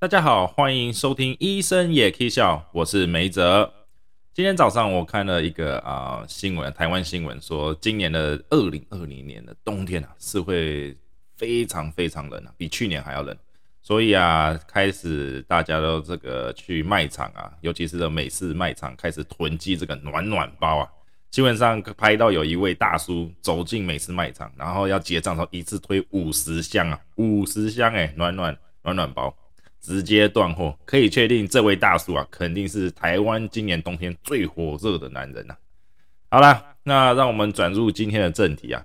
大家好，欢迎收听《医生也可以笑》，我是梅泽。今天早上我看了一个啊新闻，台湾新闻说，今年的二零二零年的冬天啊是会非常非常冷啊，比去年还要冷。所以啊，开始大家都这个去卖场啊，尤其是美式卖场开始囤积这个暖暖包啊。基本上拍到有一位大叔走进美式卖场，然后要结账的时候，一次推五十箱啊，五十箱哎，暖暖暖暖包。直接断货，可以确定这位大叔啊，肯定是台湾今年冬天最火热的男人呐。好了，那让我们转入今天的正题啊。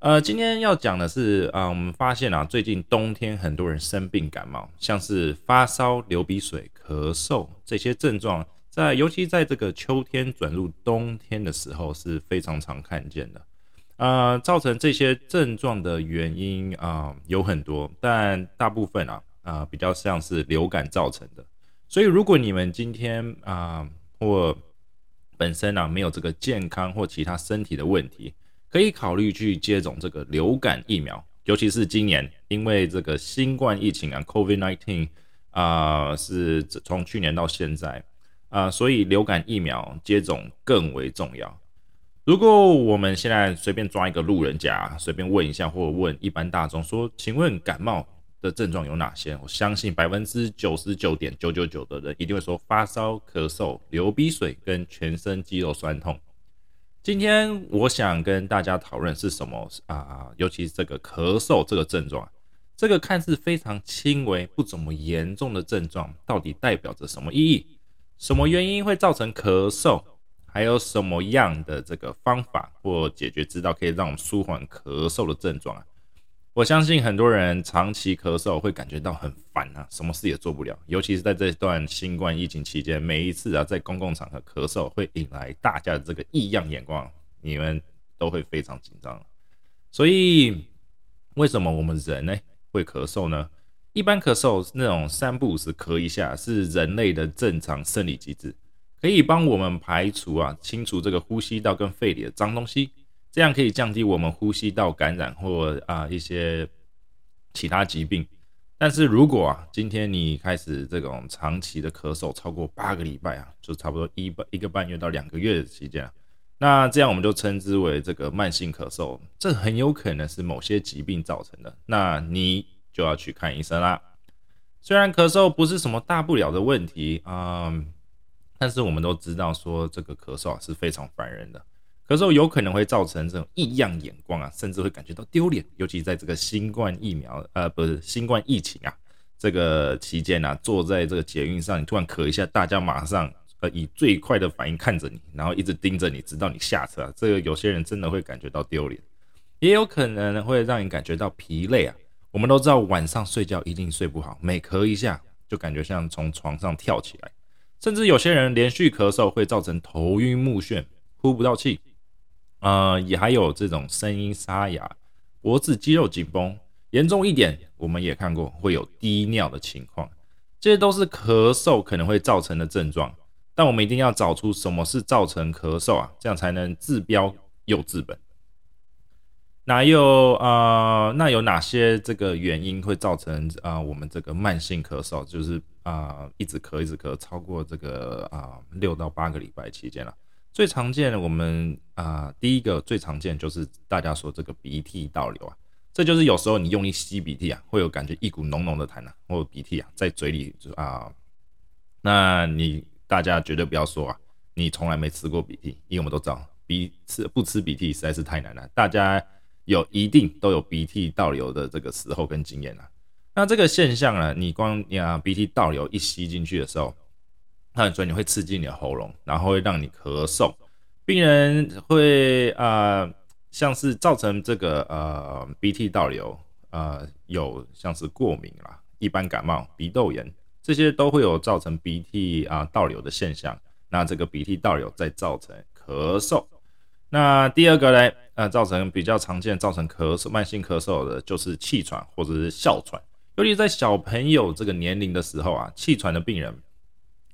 呃，今天要讲的是啊，我们发现啊，最近冬天很多人生病感冒，像是发烧、流鼻水、咳嗽这些症状，在尤其在这个秋天转入冬天的时候是非常常看见的。呃，造成这些症状的原因啊有很多，但大部分啊。啊，比较像是流感造成的，所以如果你们今天啊或本身啊没有这个健康或其他身体的问题，可以考虑去接种这个流感疫苗，尤其是今年因为这个新冠疫情啊，COVID-19 啊是从去年到现在啊，所以流感疫苗接种更为重要。如果我们现在随便抓一个路人甲，随便问一下，或者问一般大众说，请问感冒？的症状有哪些？我相信百分之九十九点九九九的人一定会说发烧、咳嗽、流鼻水跟全身肌肉酸痛。今天我想跟大家讨论是什么啊？尤其是这个咳嗽这个症状，这个看似非常轻微、不怎么严重的症状，到底代表着什么意义？什么原因会造成咳嗽？还有什么样的这个方法或解决之道可以让我们舒缓咳嗽的症状啊？我相信很多人长期咳嗽会感觉到很烦啊，什么事也做不了。尤其是在这段新冠疫情期间，每一次啊在公共场合咳嗽，会引来大家的这个异样眼光，你们都会非常紧张。所以，为什么我们人呢会咳嗽呢？一般咳嗽是那种三不五时咳一下，是人类的正常生理机制，可以帮我们排除啊清除这个呼吸道跟肺里的脏东西。这样可以降低我们呼吸道感染或啊一些其他疾病。但是如果啊今天你开始这种长期的咳嗽超过八个礼拜啊，就差不多一一个半月到两个月的期间，那这样我们就称之为这个慢性咳嗽。这很有可能是某些疾病造成的，那你就要去看医生啦。虽然咳嗽不是什么大不了的问题啊，但是我们都知道说这个咳嗽啊是非常烦人的。咳嗽有可能会造成这种异样眼光啊，甚至会感觉到丢脸。尤其在这个新冠疫苗，呃，不是新冠疫情啊，这个期间啊，坐在这个捷运上，你突然咳一下，大家马上呃以最快的反应看着你，然后一直盯着你，直到你下车。这个有些人真的会感觉到丢脸，也有可能会让你感觉到疲累啊。我们都知道晚上睡觉一定睡不好，每咳一下就感觉像从床上跳起来，甚至有些人连续咳嗽会造成头晕目眩，呼不到气。呃，也还有这种声音沙哑、脖子肌肉紧绷，严重一点，我们也看过会有低尿的情况，这些都是咳嗽可能会造成的症状。但我们一定要找出什么是造成咳嗽啊，这样才能治标又治本。哪有啊？那有哪些这个原因会造成啊？我们这个慢性咳嗽，就是啊，一直咳一直咳，超过这个啊六到八个礼拜期间了。最常见的，我们啊，第一个最常见就是大家说这个鼻涕倒流啊，这就是有时候你用力吸鼻涕啊，会有感觉一股浓浓的痰啊，或鼻涕啊在嘴里啊，那你大家绝对不要说啊，你从来没吃过鼻涕，因为我们都知道鼻吃不吃鼻涕实在是太难了，大家有一定都有鼻涕倒流的这个时候跟经验啊，那这个现象呢，你光啊鼻涕倒流一吸进去的时候。那所以你会刺激你的喉咙，然后会让你咳嗽。病人会啊，像是造成这个呃鼻涕倒流，呃有像是过敏啦、一般感冒、鼻窦炎这些都会有造成鼻涕啊倒流的现象。那这个鼻涕倒流再造成咳嗽。那第二个呢，呃，造成比较常见造成咳嗽、慢性咳嗽的就是气喘或者是哮喘。尤其在小朋友这个年龄的时候啊，气喘的病人。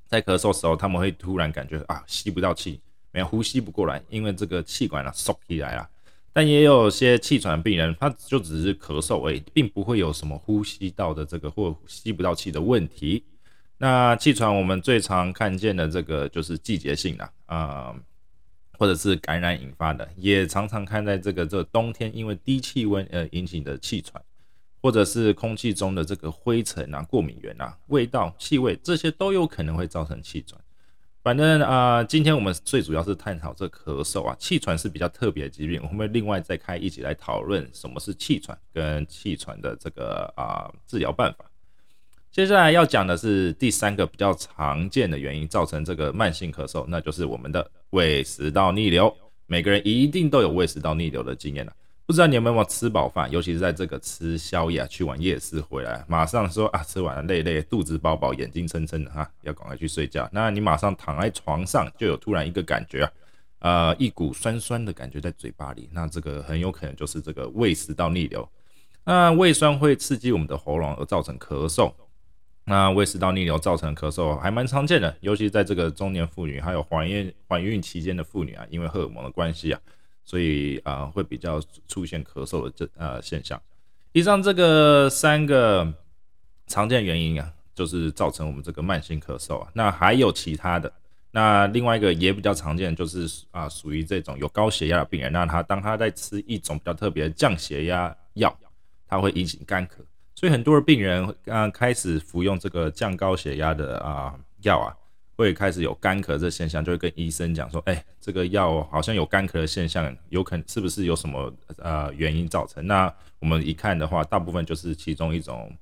在咳嗽时候，他们会突然感觉啊吸不到气，没有呼吸不过来，因为这个气管啊缩起来了，但也有些气喘病人，他就只是咳嗽而已，并不会有什么呼吸道的这个或吸不到气的问题。那气喘我们最常看见的这个就是季节性的啊，或者是感染引发的，也常常看在这个这冬天因为低气温呃引起的气喘。或者是空气中的这个灰尘啊、过敏源啊、味道、气味，这些都有可能会造成气喘。反正啊，今天我们最主要是探讨这咳嗽啊，气喘是比较特别的疾病，我们另外再开一起来讨论什么是气喘跟气喘的这个啊治疗办法。接下来要讲的是第三个比较常见的原因造成这个慢性咳嗽，那就是我们的胃食道逆流。每个人一定都有胃食道逆流的经验了。不知道你有没有吃饱饭，尤其是在这个吃宵夜、去完夜市回来，马上说啊，吃完了累累，肚子饱饱，眼睛撑撑的哈，要赶快去睡觉。那你马上躺在床上，就有突然一个感觉啊，呃，一股酸酸的感觉在嘴巴里，那这个很有可能就是这个胃食道逆流。那胃酸会刺激我们的喉咙而造成咳嗽。那胃食道逆流造成咳嗽还蛮常见的，尤其在这个中年妇女还有怀孕怀孕期间的妇女啊，因为荷尔蒙的关系啊。所以啊，会比较出现咳嗽的这呃现象。以上这个三个常见原因啊，就是造成我们这个慢性咳嗽啊。那还有其他的，那另外一个也比较常见，就是啊，属于这种有高血压的病人，那他当他在吃一种比较特别降血压药，它会引起干咳。所以很多的病人啊，开始服用这个降高血压的啊药啊。会开始有干咳这现象，就会跟医生讲说，哎，这个药好像有干咳的现象，有可能是不是有什么呃原因造成？那我们一看的话，大部分就是其中一种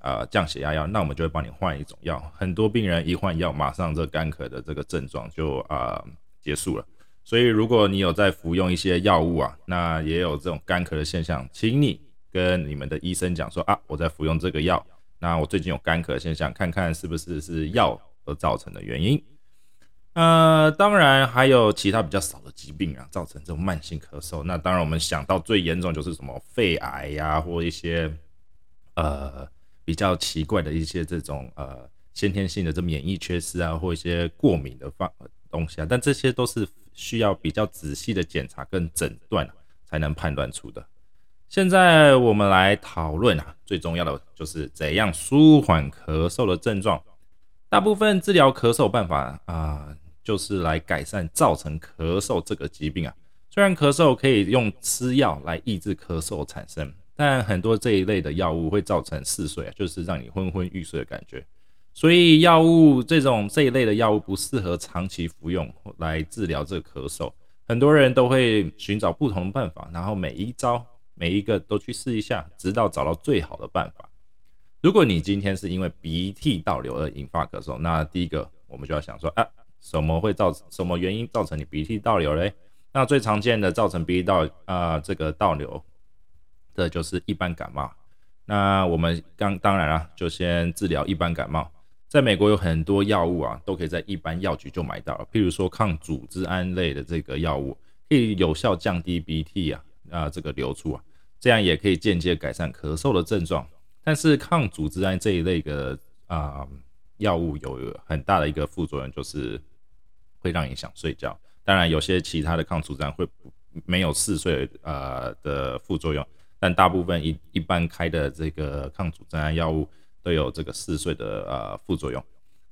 呃降血压药，那我们就会帮你换一种药。很多病人一换药，马上这干咳的这个症状就啊结束了。所以如果你有在服用一些药物啊，那也有这种干咳的现象，请你跟你们的医生讲说啊，我在服用这个药，那我最近有干咳现象，看看是不是是药。而造成的原因，呃，当然还有其他比较少的疾病啊，造成这种慢性咳嗽。那当然，我们想到最严重就是什么肺癌呀，或一些呃比较奇怪的一些这种呃先天性的这免疫缺失啊，或一些过敏的方东西啊。但这些都是需要比较仔细的检查跟诊断才能判断出的。现在我们来讨论啊，最重要的就是怎样舒缓咳嗽的症状。大部分治疗咳嗽办法啊，就是来改善造成咳嗽这个疾病啊。虽然咳嗽可以用吃药来抑制咳嗽产生，但很多这一类的药物会造成嗜睡啊，就是让你昏昏欲睡的感觉。所以药物这种这一类的药物不适合长期服用来治疗这个咳嗽。很多人都会寻找不同的办法，然后每一招每一个都去试一下，直到找到最好的办法。如果你今天是因为鼻涕倒流而引发咳嗽，那第一个我们就要想说，啊，什么会造成什么原因造成你鼻涕倒流嘞？那最常见的造成鼻涕倒啊这个倒流的就是一般感冒。那我们刚当然啊，就先治疗一般感冒。在美国有很多药物啊，都可以在一般药局就买到，譬如说抗组织胺类的这个药物，可以有效降低鼻涕啊啊这个流出啊，这样也可以间接改善咳嗽的症状。但是抗组织胺这一类的啊药物有很大的一个副作用，就是会让你想睡觉。当然，有些其他的抗组织胺会没有嗜睡呃的副作用，但大部分一一般开的这个抗组织胺药物都有这个嗜睡的呃副作用。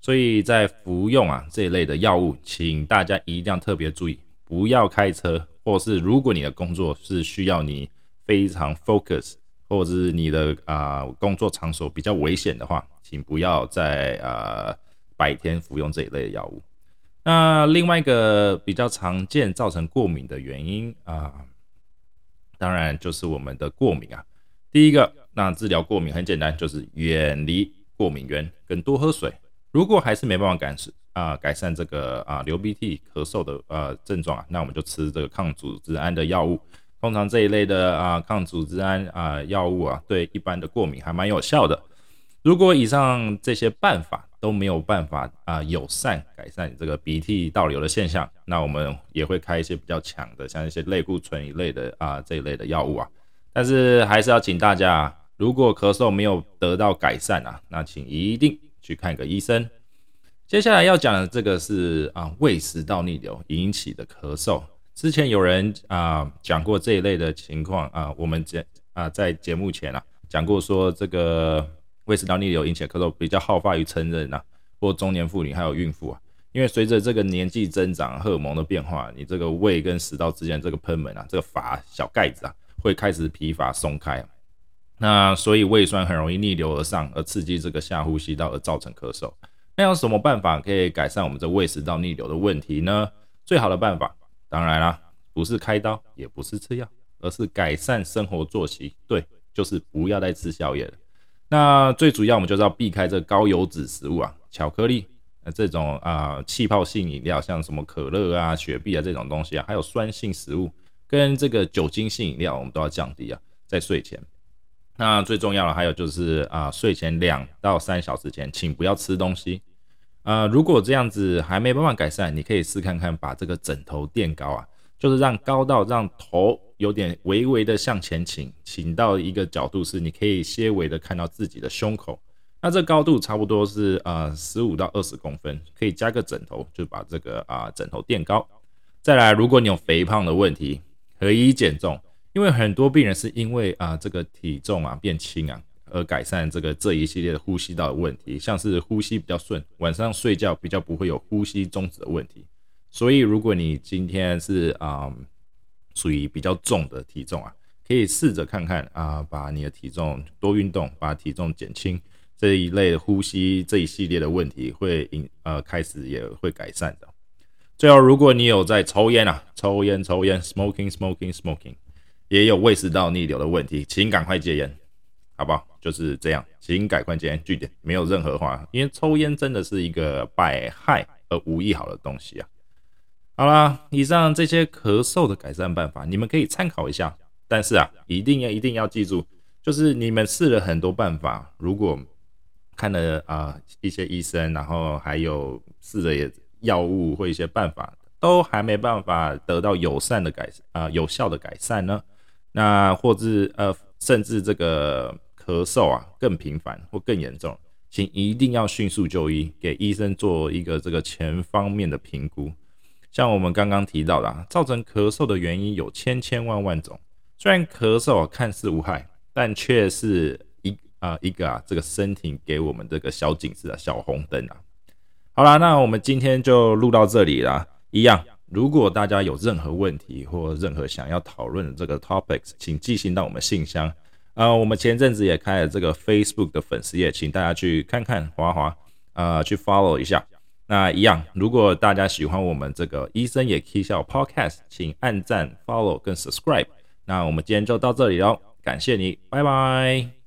所以在服用啊这一类的药物，请大家一定要特别注意，不要开车，或是如果你的工作是需要你非常 focus。或者是你的啊工作场所比较危险的话，请不要在啊白天服用这一类的药物。那另外一个比较常见造成过敏的原因啊，当然就是我们的过敏啊。第一个，那治疗过敏很简单，就是远离过敏源跟多喝水。如果还是没办法改善啊改善这个啊流鼻涕、咳嗽的呃症状啊，那我们就吃这个抗组织胺的药物。通常这一类的啊抗组织胺啊药物啊，对一般的过敏还蛮有效的。如果以上这些办法都没有办法啊友善改善这个鼻涕倒流的现象，那我们也会开一些比较强的，像一些类固醇一类的啊这一类的药物啊。但是还是要请大家，如果咳嗽没有得到改善啊，那请一定去看个医生。接下来要讲的这个是啊胃食道逆流引起的咳嗽。之前有人啊讲过这一类的情况啊，我们节啊在节目前啊讲过说这个胃食道逆流引起的咳嗽比较好发于成人啊，或中年妇女还有孕妇啊，因为随着这个年纪增长，荷尔蒙的变化，你这个胃跟食道之间这个喷门啊，这个阀小盖子啊会开始疲乏松开，那所以胃酸很容易逆流而上，而刺激这个下呼吸道而造成咳嗽。那有什么办法可以改善我们这胃食道逆流的问题呢？最好的办法。当然啦，不是开刀，也不是吃药，而是改善生活作息。对，就是不要再吃宵夜了。那最主要，我们就是要避开这高油脂食物啊，巧克力，呃，这种啊气泡性饮料，像什么可乐啊、雪碧啊这种东西啊，还有酸性食物跟这个酒精性饮料，我们都要降低啊，在睡前。那最重要的还有就是啊，睡前两到三小时前，请不要吃东西。呃，如果这样子还没办法改善，你可以试看看把这个枕头垫高啊，就是让高到让头有点微微的向前倾，倾到一个角度是你可以些微的看到自己的胸口。那这高度差不多是呃十五到二十公分，可以加个枕头，就把这个啊枕头垫高。再来，如果你有肥胖的问题，可以减重，因为很多病人是因为啊这个体重啊变轻啊。而改善这个这一系列的呼吸道的问题，像是呼吸比较顺，晚上睡觉比较不会有呼吸中止的问题。所以，如果你今天是啊属于比较重的体重啊，可以试着看看啊，把你的体重多运动，把体重减轻，这一类的呼吸这一系列的问题会引呃开始也会改善的。最后，如果你有在抽烟啊，抽烟抽烟，smoking smoking smoking，也有胃食道逆流的问题，请赶快戒烟。好不好？就是这样，请改观今天据点，没有任何话，因为抽烟真的是一个百害而无一好的东西啊。好啦，以上这些咳嗽的改善办法，你们可以参考一下。但是啊，一定要一定要记住，就是你们试了很多办法，如果看了啊一些医生，然后还有试了也药物或一些办法，都还没办法得到友善的改啊有效的改善呢，那或是呃甚至这个。咳嗽啊更频繁或更严重，请一定要迅速就医，给医生做一个这个全方面的评估。像我们刚刚提到的，造成咳嗽的原因有千千万万种。虽然咳嗽看似无害，但却是一啊一个啊这个身体给我们这个小警示啊小红灯啊。好啦，那我们今天就录到这里啦。一样，如果大家有任何问题或任何想要讨论的这个 topics，请寄信到我们信箱。呃，我们前阵子也开了这个 Facebook 的粉丝页，请大家去看看，滑滑，呃，去 follow 一下。那一样，如果大家喜欢我们这个医生也可以笑 Podcast，请按赞、follow 跟 subscribe。那我们今天就到这里喽，感谢你，拜拜。